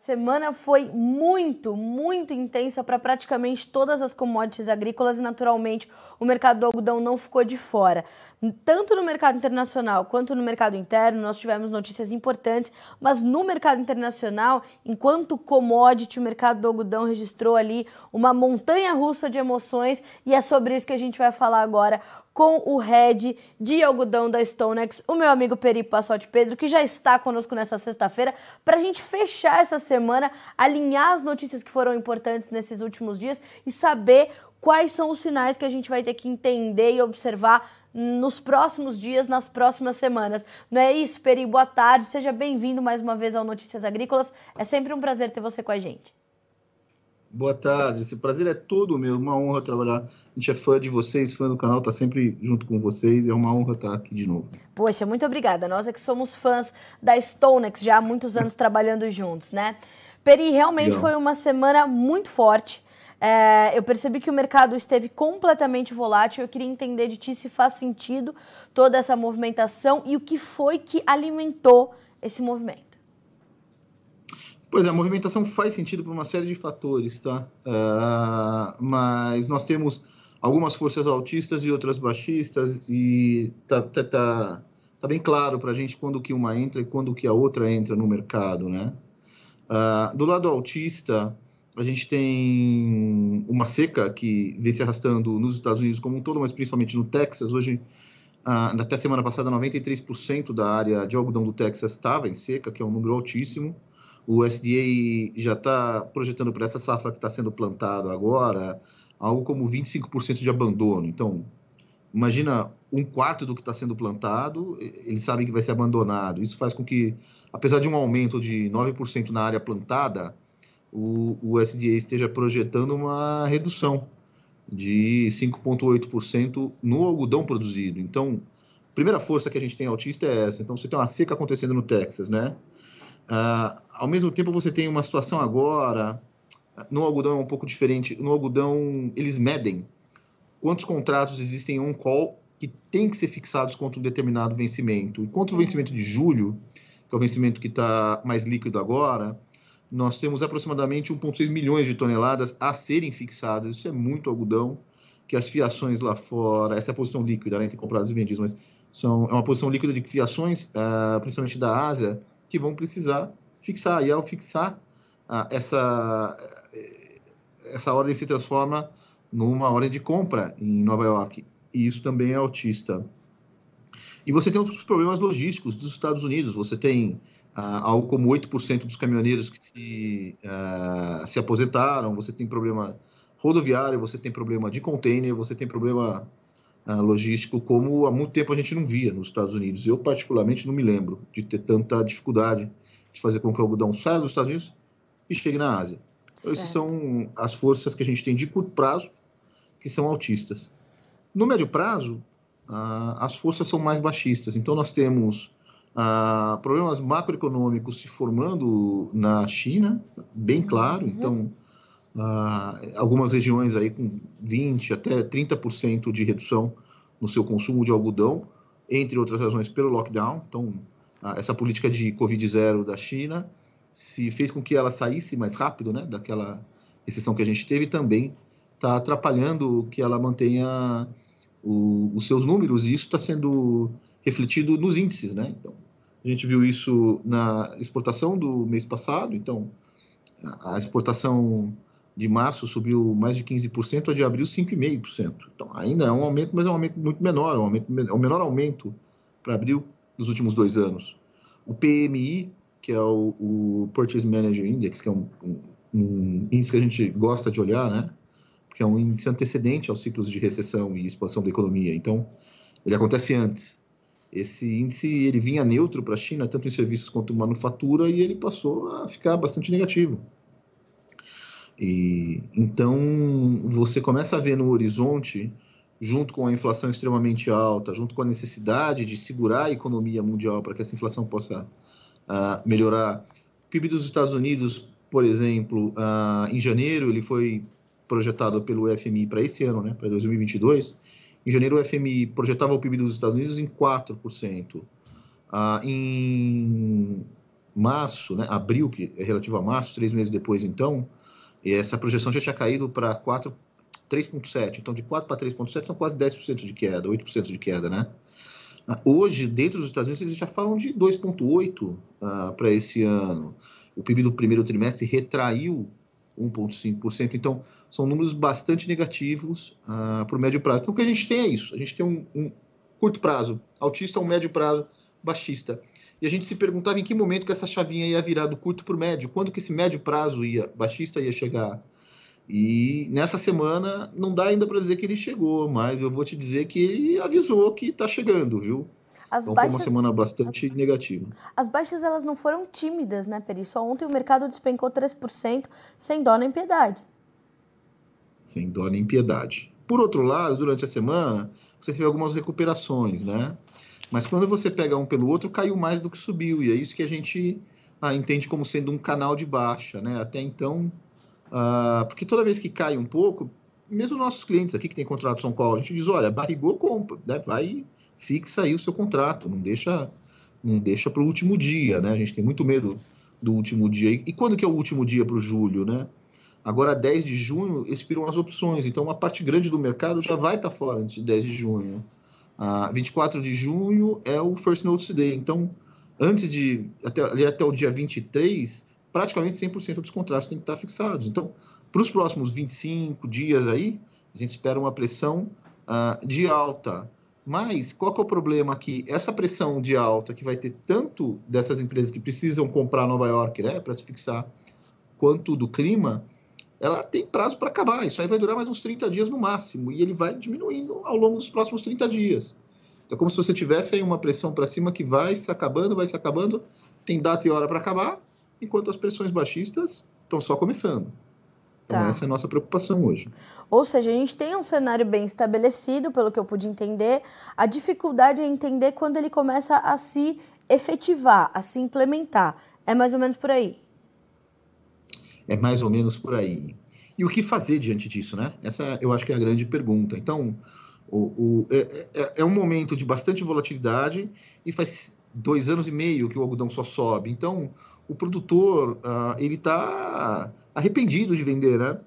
Semana foi muito, muito intensa para praticamente todas as commodities agrícolas e, naturalmente, o mercado do algodão não ficou de fora. Tanto no mercado internacional quanto no mercado interno, nós tivemos notícias importantes, mas no mercado internacional, enquanto commodity, o mercado do algodão registrou ali uma montanha russa de emoções e é sobre isso que a gente vai falar agora com o head de algodão da Stonex, o meu amigo Peri Passotti Pedro, que já está conosco nessa sexta-feira, para a gente fechar essa semana, alinhar as notícias que foram importantes nesses últimos dias e saber quais são os sinais que a gente vai ter que entender e observar nos próximos dias, nas próximas semanas. Não é isso, Peri? Boa tarde, seja bem-vindo mais uma vez ao Notícias Agrícolas. É sempre um prazer ter você com a gente. Boa tarde, esse prazer é todo meu, uma honra trabalhar. A gente é fã de vocês, fã do canal, tá sempre junto com vocês, é uma honra estar aqui de novo. Poxa, muito obrigada. Nós é que somos fãs da Stonex já há muitos anos trabalhando juntos, né? Peri, realmente Legal. foi uma semana muito forte. É, eu percebi que o mercado esteve completamente volátil. Eu queria entender de ti se faz sentido toda essa movimentação e o que foi que alimentou esse movimento. Pois é, a movimentação faz sentido por uma série de fatores, tá? Uh, mas nós temos algumas forças altistas e outras baixistas e tá, tá, tá, tá bem claro para a gente quando que uma entra e quando que a outra entra no mercado, né? Uh, do lado altista, a gente tem uma seca que vem se arrastando nos Estados Unidos como um todo, mas principalmente no Texas. Hoje, uh, até semana passada, 93% da área de algodão do Texas estava em seca, que é um número altíssimo. O SDA já está projetando para essa safra que está sendo plantada agora algo como 25% de abandono. Então, imagina um quarto do que está sendo plantado, eles sabem que vai ser abandonado. Isso faz com que, apesar de um aumento de 9% na área plantada, o, o SDA esteja projetando uma redução de 5,8% no algodão produzido. Então, a primeira força que a gente tem autista é essa. Então, você tem uma seca acontecendo no Texas, né? Uh, ao mesmo tempo, você tem uma situação agora, no algodão é um pouco diferente. No algodão, eles medem quantos contratos existem em on-call que têm que ser fixados contra um determinado vencimento. E contra o vencimento de julho, que é o vencimento que está mais líquido agora, nós temos aproximadamente 1,6 milhões de toneladas a serem fixadas. Isso é muito algodão, que as fiações lá fora, essa é a posição líquida né, entre comprados e vendidos, mas são, é uma posição líquida de fiações, uh, principalmente da Ásia, que vão precisar fixar. E ao fixar, ah, essa, essa ordem se transforma numa ordem de compra em Nova York. E isso também é autista. E você tem outros problemas logísticos dos Estados Unidos. Você tem ah, algo como 8% dos caminhoneiros que se, ah, se aposentaram, você tem problema rodoviário, você tem problema de container, você tem problema logístico como há muito tempo a gente não via nos Estados Unidos. Eu, particularmente, não me lembro de ter tanta dificuldade de fazer com que o algodão saia dos Estados Unidos e chegue na Ásia. Então, essas são as forças que a gente tem de curto prazo, que são altistas. No médio prazo, as forças são mais baixistas. Então, nós temos problemas macroeconômicos se formando na China, bem claro. Uhum. Então, Uh, algumas regiões aí com 20 até 30% de redução no seu consumo de algodão, entre outras razões pelo lockdown. Então, uh, essa política de Covid zero da China se fez com que ela saísse mais rápido, né, daquela recessão que a gente teve, também está atrapalhando que ela mantenha o, os seus números e isso está sendo refletido nos índices, né? Então, a gente viu isso na exportação do mês passado. Então, a exportação de março subiu mais de 15%, a de abril 5,5%. Então, ainda é um aumento, mas é um aumento muito menor, é um aumento, é o menor aumento para abril dos últimos dois anos. O PMI, que é o, o Purchase Manager Index, que é um, um, um, índice que a gente gosta de olhar, né? Porque é um índice antecedente aos ciclos de recessão e expansão da economia. Então, ele acontece antes. Esse índice ele vinha neutro para a China, tanto em serviços quanto em manufatura, e ele passou a ficar bastante negativo. E, então, você começa a ver no horizonte, junto com a inflação extremamente alta, junto com a necessidade de segurar a economia mundial para que essa inflação possa uh, melhorar. O PIB dos Estados Unidos, por exemplo, uh, em janeiro, ele foi projetado pelo FMI para esse ano, né, para 2022. Em janeiro, o FMI projetava o PIB dos Estados Unidos em 4%. Uh, ah, em março, né, abril, que é relativo a março, três meses depois, então, essa projeção já tinha caído para 3,7. Então, de 4 para 3,7 são quase 10% de queda, 8% de queda, né? Hoje, dentro dos Estados Unidos, eles já falam de 2,8 uh, para esse ano. O PIB do primeiro trimestre retraiu 1,5%. Então, são números bastante negativos uh, para o médio prazo. Então, o que a gente tem é isso. A gente tem um, um curto prazo altista, um médio prazo baixista. E a gente se perguntava em que momento que essa chavinha ia virar do curto para o médio, quando que esse médio prazo ia baixista ia chegar. E nessa semana não dá ainda para dizer que ele chegou, mas eu vou te dizer que ele avisou que está chegando, viu? As então baixas... foi uma semana bastante negativa. As baixas elas não foram tímidas, né, Peri? Só ontem o mercado despencou 3% sem dó nem piedade. Sem dó nem piedade. Por outro lado, durante a semana, você teve algumas recuperações, né? Mas quando você pega um pelo outro, caiu mais do que subiu. E é isso que a gente ah, entende como sendo um canal de baixa, né? Até então, ah, porque toda vez que cai um pouco, mesmo nossos clientes aqui que tem contrato São Paulo, a gente diz, olha, barrigou, compra, né? vai fixa aí o seu contrato, não deixa não deixa para o último dia, né? A gente tem muito medo do último dia. E quando que é o último dia para o julho, né? Agora, 10 de junho, expiram as opções, então uma parte grande do mercado já vai estar tá fora antes de 10 de junho. Ah, 24 de junho é o First Notice Day, então antes de, até, ali até o dia 23, praticamente 100% dos contratos têm que estar fixados. Então, para os próximos 25 dias aí, a gente espera uma pressão ah, de alta. Mas qual que é o problema aqui? Essa pressão de alta que vai ter tanto dessas empresas que precisam comprar Nova York, né, para se fixar, quanto do clima, ela tem prazo para acabar. Isso aí vai durar mais uns 30 dias no máximo e ele vai diminuindo ao longo dos próximos 30 dias. Então, é como se você tivesse aí uma pressão para cima que vai se acabando, vai se acabando, tem data e hora para acabar, enquanto as pressões baixistas estão só começando. Então, tá. essa é a nossa preocupação hoje. Ou seja, a gente tem um cenário bem estabelecido, pelo que eu pude entender. A dificuldade é entender quando ele começa a se efetivar, a se implementar. É mais ou menos por aí. É mais ou menos por aí. E o que fazer diante disso, né? Essa eu acho que é a grande pergunta. Então, o, o é, é, é um momento de bastante volatilidade e faz dois anos e meio que o algodão só sobe. Então, o produtor, uh, ele está arrependido de vender, né?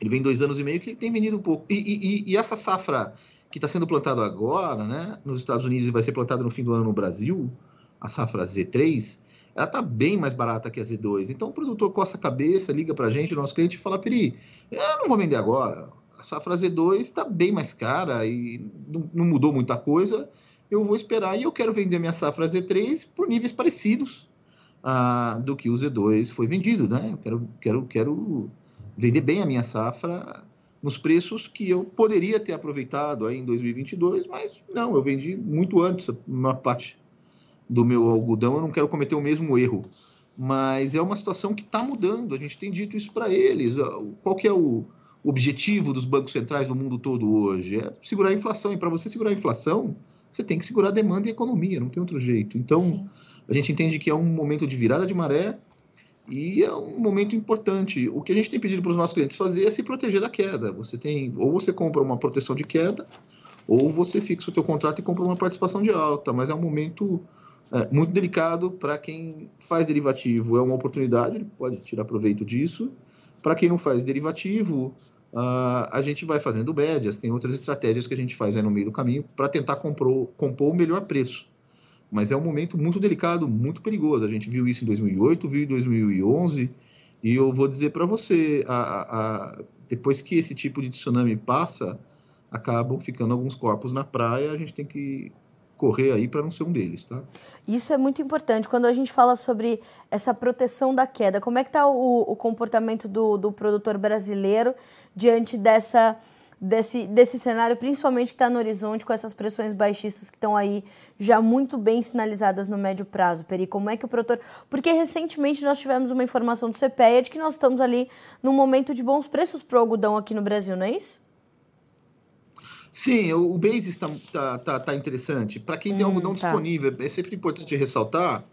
Ele vem dois anos e meio que ele tem vendido um pouco. E, e, e essa safra que está sendo plantada agora, né, nos Estados Unidos e vai ser plantada no fim do ano no Brasil, a safra Z3, ela está bem mais barata que a Z2. Então o produtor coça a cabeça, liga para a gente, nosso cliente, e fala: Peri, eu não vou vender agora. A safra Z2 está bem mais cara e não, mudou muita coisa. Eu vou esperar e eu quero vender minha safra Z3 por níveis parecidos ah, do que o Z2 foi vendido, né? Eu quero, quero, quero vender bem a minha safra nos preços que eu poderia ter aproveitado aí em 2022, mas não, eu vendi muito antes uma parte do meu algodão, eu não quero cometer o mesmo erro. Mas é uma situação que está mudando, a gente tem dito isso para eles. Qual que é o objetivo dos bancos centrais do mundo todo hoje? É segurar a inflação, e para você segurar a inflação, você tem que segurar a demanda e a economia, não tem outro jeito. Então, Sim a gente entende que é um momento de virada de maré e é um momento importante. O que a gente tem pedido para os nossos clientes fazer é se proteger da queda. Você tem, ou você compra uma proteção de queda, ou você fixa o teu contrato e compra uma participação de alta. Mas é um momento é, muito delicado para quem faz derivativo. É uma oportunidade, ele pode tirar proveito disso. Para quem não faz derivativo, uh, a gente vai fazendo médias. Tem outras estratégias que a gente faz no meio do caminho para tentar compor, compor o melhor preço mas é um momento muito delicado, muito perigoso. A gente viu isso em 2008, viu em 2011, e eu vou dizer para você, a, a, depois que esse tipo de tsunami passa, acabam ficando alguns corpos na praia, a gente tem que correr aí para não ser um deles, tá? Isso é muito importante. Quando a gente fala sobre essa proteção da queda, como é que está o, o comportamento do, do produtor brasileiro diante dessa desse, desse cenário, principalmente que está no horizonte, com essas pressões baixistas que estão aí já muito bem sinalizadas no médio prazo, Peri? Como é que o produtor. Porque recentemente nós tivemos uma informação do CPEA de que nós estamos ali num momento de bons preços para o algodão aqui no Brasil, não é isso? Sim, o basis está tá, tá, tá, interessante. Para quem tem hum, algodão tá. disponível, é sempre importante ressaltar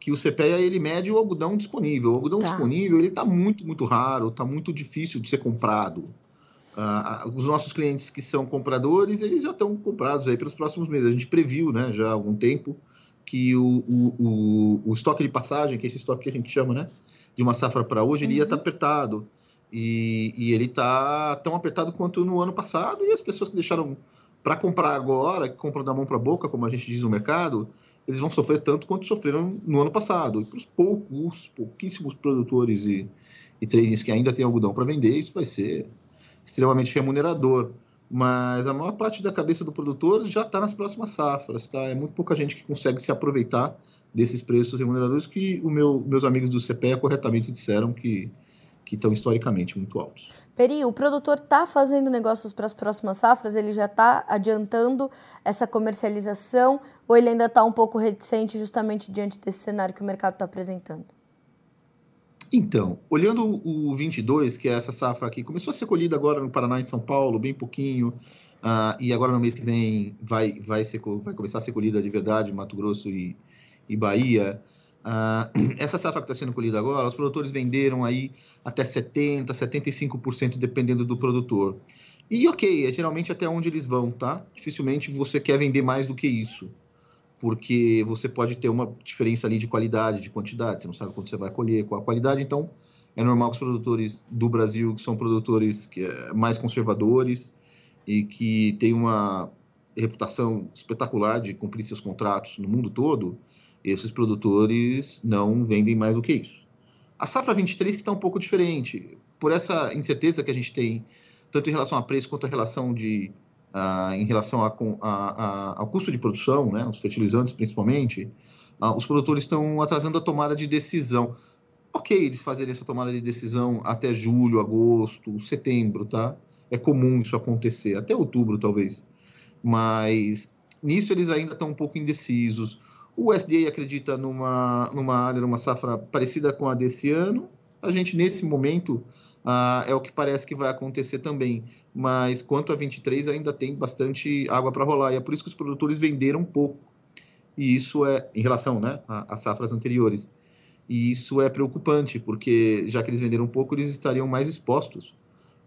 que o CPEA ele mede o algodão disponível. O algodão tá. disponível ele está muito, muito raro, está muito difícil de ser comprado. Uh, os nossos clientes que são compradores, eles já estão comprados aí pelos próximos meses. A gente previu, né, já há algum tempo, que o, o, o, o, estoque de passagem, que é esse estoque que a gente chama, né, de uma safra para hoje, ele ia estar tá uhum. apertado. E, e ele está tão apertado quanto no ano passado, e as pessoas que deixaram para comprar agora, que compram da mão para a boca, como a gente diz no mercado, eles vão sofrer tanto quanto sofreram no ano passado. E para os poucos, pouquíssimos produtores e, e que ainda têm algodão para vender, isso vai ser extremamente remunerador. Mas a maior parte da cabeça do produtor já está nas próximas safras, tá? É muito pouca gente que consegue se aproveitar desses preços remuneradores que o meu, meus amigos do CPE corretamente disseram que que estão historicamente muito altos. Peri, o produtor está fazendo negócios para as próximas safras? Ele já está adiantando essa comercialização ou ele ainda está um pouco reticente justamente diante desse cenário que o mercado está apresentando? Então, olhando o 22, que é essa safra aqui, começou a ser colhida agora no Paraná e em São Paulo, bem pouquinho, uh, e agora no mês que vem vai, vai, ser, vai começar a ser colhida de verdade em Mato Grosso e, e Bahia. Uh, essa safra que está sendo colhida agora, os produtores venderam aí até 70%, 75%, dependendo do produtor. E ok, é geralmente até onde eles vão, tá? Dificilmente você quer vender mais do que isso, porque você pode ter uma diferença ali de qualidade, de quantidade, você não sabe quando você vai colher, qual a qualidade, então é normal que os produtores do Brasil, que são produtores que é mais conservadores e que têm uma reputação espetacular de cumprir seus contratos no mundo todo, esses produtores não vendem mais do que isso. A safra 23 que está um pouco diferente, por essa incerteza que a gente tem, tanto em relação a preço quanto a relação de, uh, em relação a, a, a, ao custo de produção, né, os fertilizantes principalmente, uh, os produtores estão atrasando a tomada de decisão. Ok, eles fazerem essa tomada de decisão até julho, agosto, setembro, tá? É comum isso acontecer, até outubro talvez. Mas nisso eles ainda estão um pouco indecisos. O SDA acredita numa, numa área, numa safra parecida com a desse ano. A gente, nesse momento, ah, é o que parece que vai acontecer também. Mas quanto a 23, ainda tem bastante água para rolar. E é por isso que os produtores venderam pouco. E isso é, em relação né, às safras anteriores. E isso é preocupante, porque já que eles venderam pouco, eles estariam mais expostos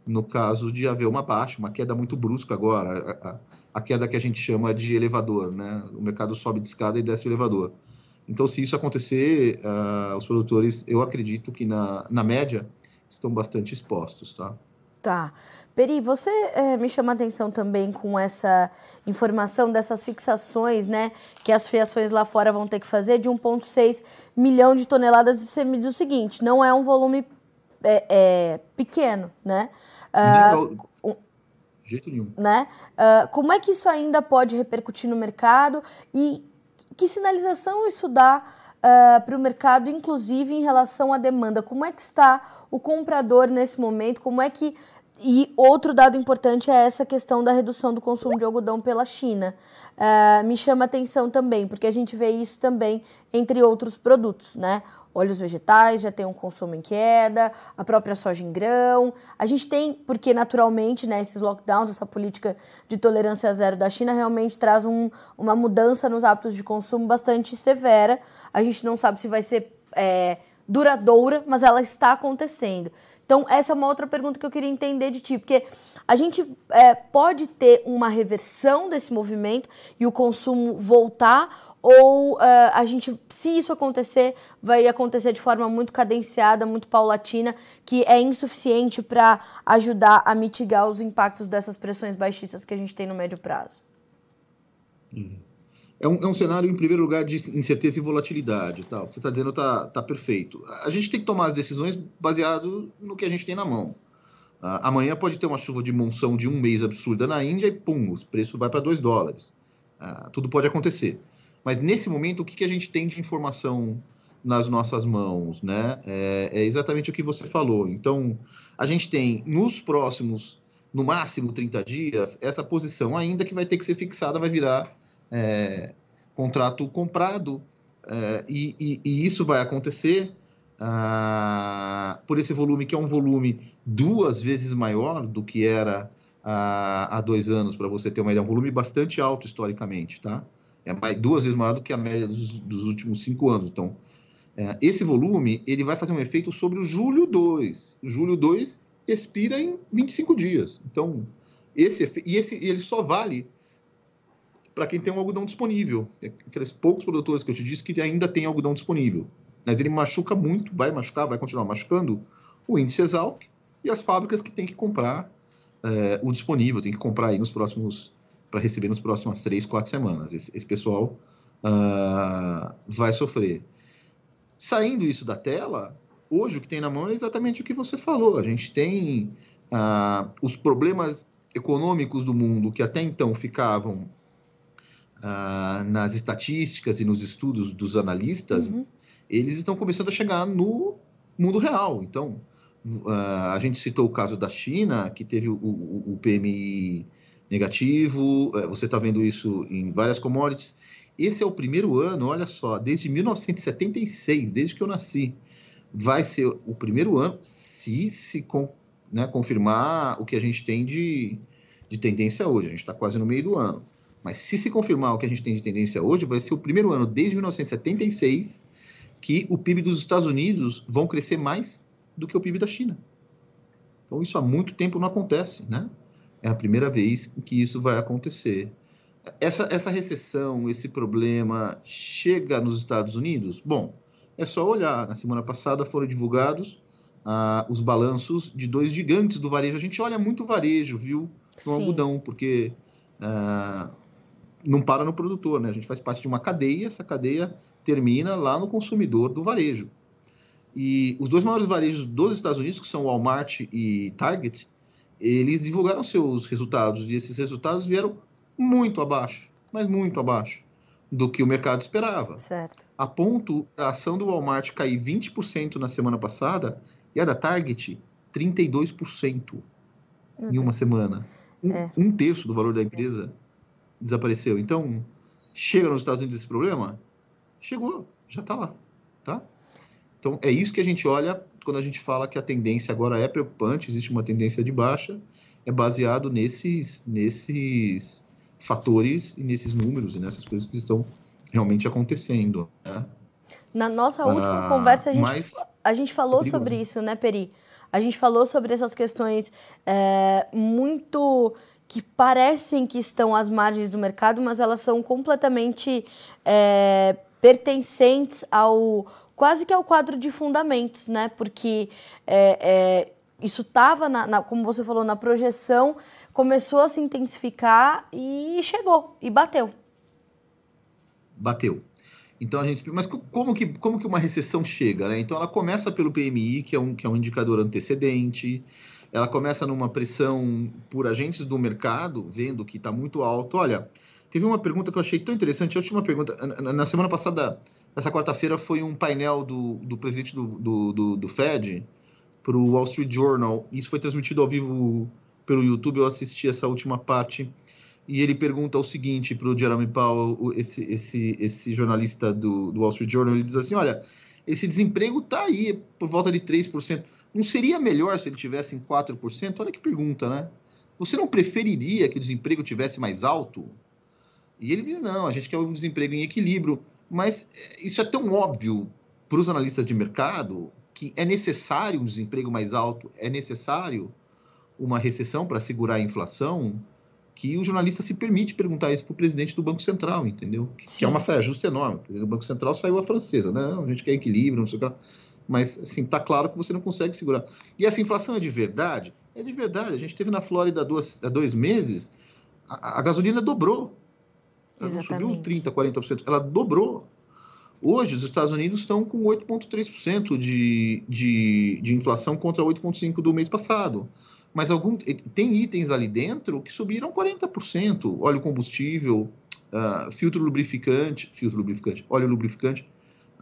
no caso de haver uma baixa, uma queda muito brusca agora. A, a, a queda que a gente chama de elevador, né? O mercado sobe de escada e desce elevador. Então, se isso acontecer, uh, os produtores, eu acredito que na, na média, estão bastante expostos, tá? Tá. Peri, você é, me chama a atenção também com essa informação dessas fixações, né, que as fiações lá fora vão ter que fazer de 1,6 milhão de toneladas. E você me diz o seguinte: não é um volume é, é, pequeno, né? Uh, de jeito nenhum. Né? Uh, como é que isso ainda pode repercutir no mercado e que sinalização isso dá uh, ah, para o mercado, inclusive em relação à demanda? Como é que está o comprador nesse momento? Como é que e outro dado importante é essa questão da redução do consumo de algodão pela China. Uh, me chama atenção também, porque a gente vê isso também entre outros produtos, né? óleos vegetais já tem um consumo em queda, a própria soja em grão. A gente tem, porque naturalmente, né, esses lockdowns, essa política de tolerância zero da China realmente traz um, uma mudança nos hábitos de consumo bastante severa. A gente não sabe se vai ser é, duradoura, mas ela está acontecendo. Então, essa é uma outra pergunta que eu queria entender de ti, porque a gente é, pode ter uma reversão desse movimento e o consumo voltar, ou uh, a gente, se isso acontecer, vai acontecer de forma muito cadenciada, muito paulatina, que é insuficiente para ajudar a mitigar os impactos dessas pressões baixistas que a gente tem no médio prazo? Uhum. É um, é um cenário, em primeiro lugar, de incerteza e volatilidade. Tal. O que você está dizendo está tá perfeito. A gente tem que tomar as decisões baseado no que a gente tem na mão. Uh, amanhã pode ter uma chuva de monção de um mês absurda na Índia e, pum, o preço vai para 2 dólares. Uh, tudo pode acontecer. Mas nesse momento, o que, que a gente tem de informação nas nossas mãos, né? É, é, exatamente o que você falou. Então, a gente tem nos próximos, no máximo 30 dias, essa posição ainda que vai ter que ser fixada, vai virar é, contrato comprado, é, e, e, e, isso vai acontecer ah, por esse volume que é um volume duas vezes maior do que era ah, há dois anos, para você ter uma ideia, um volume bastante alto historicamente, tá? é mais, duas vezes maior do que a média dos, dos últimos cinco anos. Então, é, esse volume ele vai fazer um efeito sobre o julho 2. O julho 2 expira em 25 dias. Então, esse e esse ele só vale para quem tem um algodão disponível. Aqueles poucos produtores que eu te disse que ainda tem algodão disponível. Mas ele machuca muito, vai machucar, vai continuar machucando o índice Exalc e as fábricas que têm que comprar é, o disponível, tem que comprar aí nos próximos, para receber nos próximas três, quatro semanas. Esse, esse pessoal uh, vai sofrer. Saindo isso da tela, hoje o que tem na mão é exatamente o que você falou. A gente tem uh, os problemas econômicos do mundo que até então ficavam uh, nas estatísticas e nos estudos dos analistas, uhum. eles estão começando a chegar no mundo real. Então, uh, a gente citou o caso da China, que teve o, o, o PMI negativo, uh, você está vendo isso em várias commodities. Esse é o primeiro ano, olha só, desde 1976, desde que eu nasci, vai ser o primeiro ano, se se né, confirmar o que a gente tem de, de tendência hoje. A gente está quase no meio do ano. Mas se se confirmar o que a gente tem de tendência hoje, vai ser o primeiro ano desde 1976 que o PIB dos Estados Unidos vão crescer mais do que o PIB da China. Então isso há muito tempo não acontece, né? É a primeira vez que isso vai acontecer. Essa, essa recessão, esse problema chega nos Estados Unidos? Bom, é só olhar. Na semana passada foram divulgados ah, os balanços de dois gigantes do varejo. A gente olha muito varejo, viu? No Sim. algodão, porque ah, não para no produtor, né? A gente faz parte de uma cadeia, essa cadeia termina lá no consumidor do varejo. E os dois maiores varejos dos Estados Unidos, que são Walmart e Target, eles divulgaram seus resultados e esses resultados vieram muito abaixo, mas muito abaixo do que o mercado esperava. Certo. A ponto da ação do Walmart cair 20% na semana passada e a da Target 32% Meu em uma Deus. semana. Um, é. um terço do valor da empresa desapareceu. Então, chega nos Estados Unidos esse problema? Chegou, já está lá, tá? Então, é isso que a gente olha quando a gente fala que a tendência agora é preocupante, existe uma tendência de baixa, é baseado nesses, nesses fatores e nesses números e nessas coisas que estão realmente acontecendo, né? Na nossa última ah, conversa, a gente, a gente falou é sobre isso, né, Peri? A gente falou sobre essas questões é, muito que parecem que estão às margens do mercado, mas elas são completamente é, pertencentes ao quase que ao quadro de fundamentos, né? Porque é, é, isso estava, como você falou, na projeção, começou a se intensificar e chegou e bateu. Bateu. Então a gente, mas como que, como que uma recessão chega, né? Então ela começa pelo PMI, que é um, que é um indicador antecedente ela começa numa pressão por agentes do mercado, vendo que está muito alto. Olha, teve uma pergunta que eu achei tão interessante. A última pergunta, na semana passada, essa quarta-feira, foi um painel do, do presidente do, do, do, do Fed para o Wall Street Journal. Isso foi transmitido ao vivo pelo YouTube. Eu assisti essa última parte. E ele pergunta o seguinte para o Jeremy Powell, esse, esse, esse jornalista do, do Wall Street Journal. Ele diz assim: Olha, esse desemprego está aí por volta de 3%. Não seria melhor se ele tivesse em 4%? Olha que pergunta, né? Você não preferiria que o desemprego tivesse mais alto? E ele diz: não, a gente quer o desemprego em equilíbrio. Mas eh, isso é tão óbvio para os analistas de mercado que é necessário um desemprego mais alto, é necessário uma recessão para segurar a inflação, que o jornalista se permite perguntar isso para o presidente do Banco Central, entendeu? Sim. Que é uma saia justa enorme. O Banco Central saiu a francesa, não, a gente quer equilíbrio, não sei o que mas assim, tá claro que você não consegue segurar. E essa inflação é de verdade? É de verdade. A gente teve na Flórida duas, há dois meses, a, a gasolina dobrou. Ela não subiu 30%, 40%, ela dobrou. Hoje, os Estados Unidos estão com 8,3% de, de, de inflação contra 8,5% do mês passado. Mas algum, tem itens ali dentro que subiram 40%. Óleo combustível, uh, filtro lubrificante, filtro lubrificante, óleo lubrificante,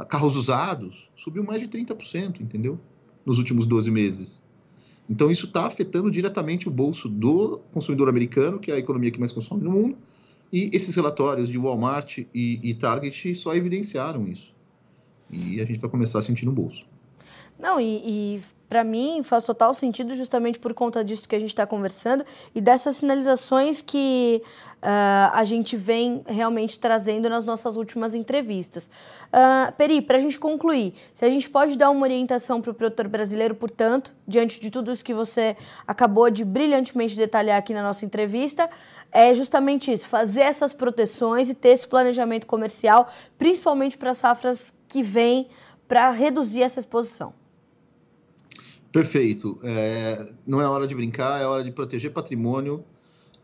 carros usados, subiu mais de 30%, entendeu? Nos últimos 12 meses. Então, isso está afetando diretamente o bolso do consumidor americano, que é a economia que mais consome no mundo, e esses relatórios de Walmart e, e Target só evidenciaram isso. E a gente vai começar a sentir no bolso. Não, e, e para mim faz total sentido justamente por conta disso que a gente está conversando e dessas sinalizações que uh, a gente vem realmente trazendo nas nossas últimas entrevistas. Uh, Peri, para a gente concluir, se a gente pode dar uma orientação para o produtor brasileiro, portanto, diante de tudo isso que você acabou de brilhantemente detalhar aqui na nossa entrevista, é justamente isso, fazer essas proteções e ter esse planejamento comercial, principalmente para safras que vêm para reduzir essa exposição. Perfeito. É, não é hora de brincar, é hora de proteger patrimônio.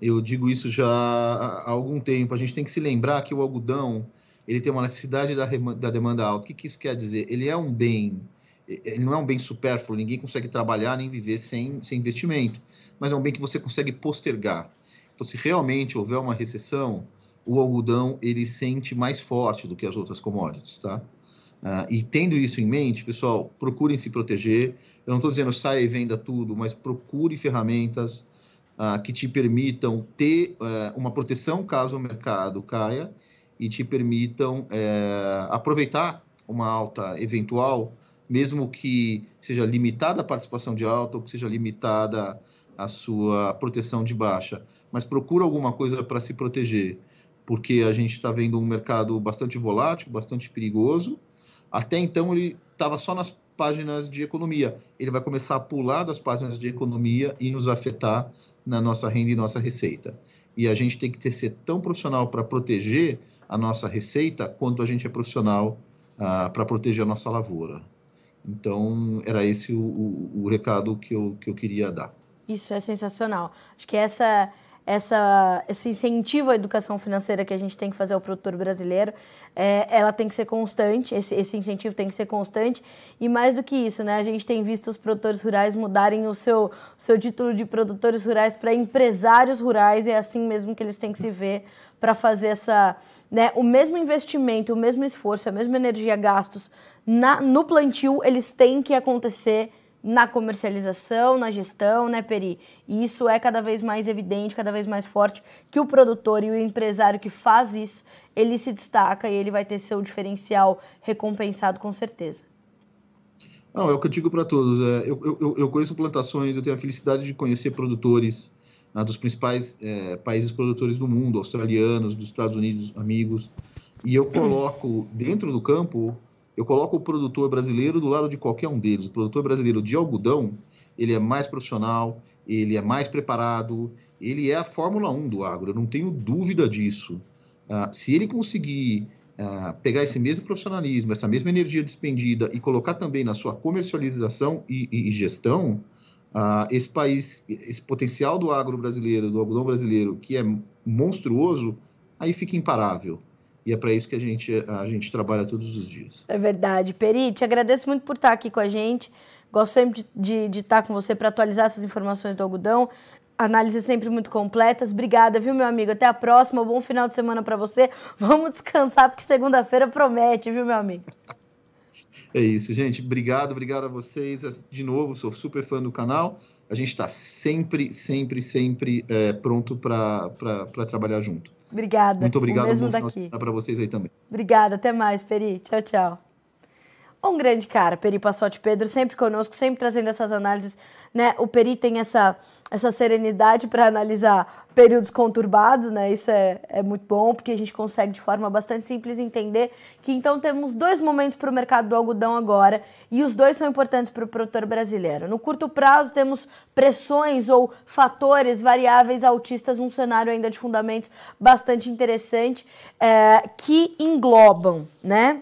Eu digo isso já há algum tempo. A gente tem que se lembrar que o algodão ele tem uma necessidade da, da demanda alta. O que, que isso quer dizer? Ele é um bem, ele não é um bem supérfluo. Ninguém consegue trabalhar nem viver sem, sem investimento. Mas é um bem que você consegue postergar. Então, se realmente houver uma recessão, o algodão ele sente mais forte do que as outras commodities, tá? Uh, e tendo isso em mente, pessoal, procurem se proteger. Eu não estou dizendo saia e venda tudo, mas procure ferramentas uh, que te permitam ter uh, uma proteção caso o mercado caia e te permitam uh, aproveitar uma alta eventual, mesmo que seja limitada a participação de alta ou que seja limitada a sua proteção de baixa. Mas procura alguma coisa para se proteger, porque a gente está vendo um mercado bastante volátil, bastante perigoso até então ele estava só nas páginas de economia. Ele vai começar a pular das páginas de economia e nos afetar na nossa renda e nossa receita. E a gente tem que ter, ser tão profissional para proteger a nossa receita quanto a gente é profissional ah, para proteger a nossa lavoura. Então, era esse o, o, o recado que eu, que eu queria dar. Isso é sensacional. Acho que essa essa, esse incentivo à educação financeira que a gente tem que fazer ao produtor brasileiro, é, ela tem que ser constante, esse, esse incentivo tem que ser constante, e mais do que isso, né, a gente tem visto os produtores rurais mudarem o seu, o seu título de produtores rurais para empresários rurais, é assim mesmo que eles têm que se ver para fazer essa, né, o mesmo investimento, o mesmo esforço, a mesma energia gastos na, no plantio, eles têm que acontecer na comercialização, na gestão, né, Peri? E isso é cada vez mais evidente, cada vez mais forte, que o produtor e o empresário que faz isso, ele se destaca e ele vai ter seu diferencial recompensado com certeza. Não, é o que eu digo para todos. É, eu, eu, eu, conheço plantações, eu tenho a felicidade de conhecer produtores né, dos principais é, países produtores do mundo, australianos, dos Estados Unidos, amigos, e eu coloco dentro do campo eu coloco o produtor brasileiro do lado de qualquer um deles. O produtor brasileiro de algodão, ele é mais profissional, ele é mais preparado, ele é a Fórmula 1 do agro, eu não tenho dúvida disso. Uh, se ele conseguir uh, pegar esse mesmo profissionalismo, essa mesma energia despendida e colocar também na sua comercialização e, e, e gestão, uh, esse país, esse potencial do agro brasileiro, do algodão brasileiro, que é monstruoso, aí fica imparável. E é para isso que a gente, a gente trabalha todos os dias. É verdade. Peri, te agradeço muito por estar aqui com a gente. Gosto sempre de, de, de estar com você para atualizar essas informações do algodão. Análises sempre muito completas. Obrigada, viu, meu amigo? Até a próxima. Bom final de semana para você. Vamos descansar, porque segunda-feira promete, viu, meu amigo? É isso, gente. Obrigado, obrigado a vocês. De novo, sou super fã do canal. A gente está sempre, sempre, sempre é, pronto para trabalhar junto. Obrigada. Muito obrigado. O mesmo daqui. para vocês aí também. Obrigada. Até mais, Peri. Tchau, tchau. Um grande cara, Peri Passotti Pedro, sempre conosco, sempre trazendo essas análises. Né? O Peri tem essa, essa serenidade para analisar períodos conturbados, né? Isso é, é muito bom, porque a gente consegue de forma bastante simples entender que então temos dois momentos para o mercado do algodão agora, e os dois são importantes para o produtor brasileiro. No curto prazo, temos pressões ou fatores variáveis altistas, um cenário ainda de fundamentos bastante interessante, é, que englobam, né?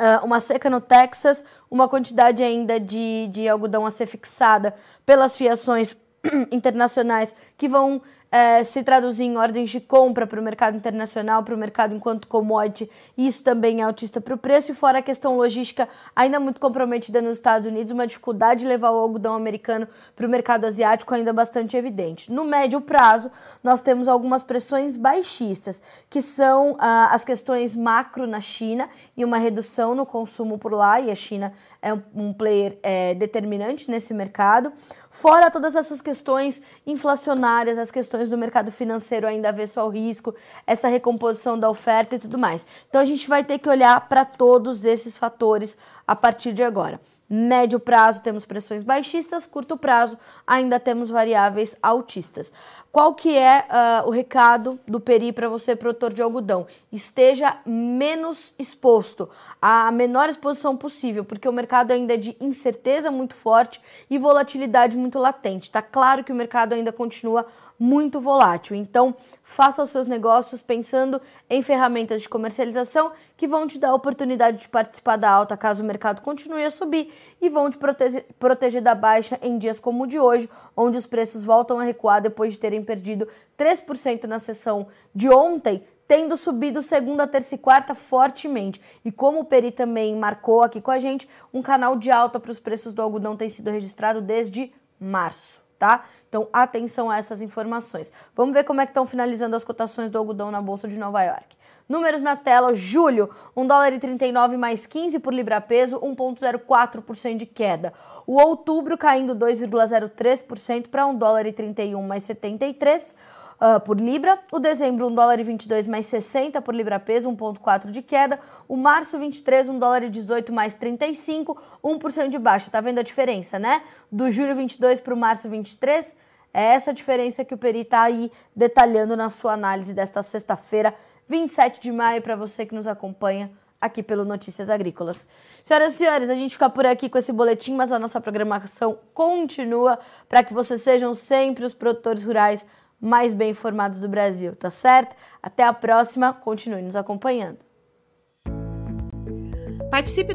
Uh, uma seca no Texas, uma quantidade ainda de, de algodão a ser fixada pelas fiações internacionais que vão é, se traduzir em ordens de compra para o mercado internacional, para o mercado enquanto commodity, isso também é autista para o preço, e fora a questão logística ainda muito comprometida nos Estados Unidos, uma dificuldade de levar o algodão americano para o mercado asiático ainda bastante evidente. No médio prazo, nós temos algumas pressões baixistas, que são ah, as questões macro na China e uma redução no consumo por lá, e a China é um, player é, determinante nesse mercado. Fora todas essas questões inflacionárias, as questões do mercado financeiro ainda avesso ao risco, essa recomposição da oferta e tudo mais. Então a gente vai ter que olhar para todos esses fatores a partir de agora. Médio prazo temos pressões baixistas, curto prazo ainda temos variáveis altistas. Qual que é uh, o recado do Peri para você, produtor de algodão? Esteja menos exposto, a menor exposição possível, porque o mercado ainda é de incerteza muito forte e volatilidade muito latente. Está claro que o mercado ainda continua muito volátil. Então, faça os seus negócios pensando em ferramentas de comercialização que vão te dar a oportunidade de participar da alta caso o mercado continue a subir e vão te proteger, proteger da baixa em dias como o de hoje, onde os preços voltam a recuar depois de terem perdido 3% na sessão de ontem, tendo subido segunda, terça e quarta fortemente. E como o Peri também marcou aqui com a gente, um canal de alta para os preços do algodão tem sido registrado desde março, tá? Então, atenção a essas informações. Vamos ver como é que estão finalizando as cotações do algodão na Bolsa de Nova York. Números na tela, julho, 1 dólar e 39 mais 15 por libra peso, 1,04% de queda. O outubro caindo 2,03% para 1 dólar e 31 mais 73 uh, por libra. O dezembro, 1 dólar e 22 mais 60 por libra peso, 1,4 de queda. O março, 23, 1 dólar e 18 mais 35, 1% de baixa. Tá vendo a diferença, né? Do julho 22 para o março 23. É essa diferença que o Peri está aí detalhando na sua análise desta sexta-feira, 27 de maio, para você que nos acompanha aqui pelo Notícias Agrícolas. Senhoras e senhores, a gente fica por aqui com esse boletim, mas a nossa programação continua para que vocês sejam sempre os produtores rurais mais bem informados do Brasil, tá certo? Até a próxima, continue nos acompanhando. Participe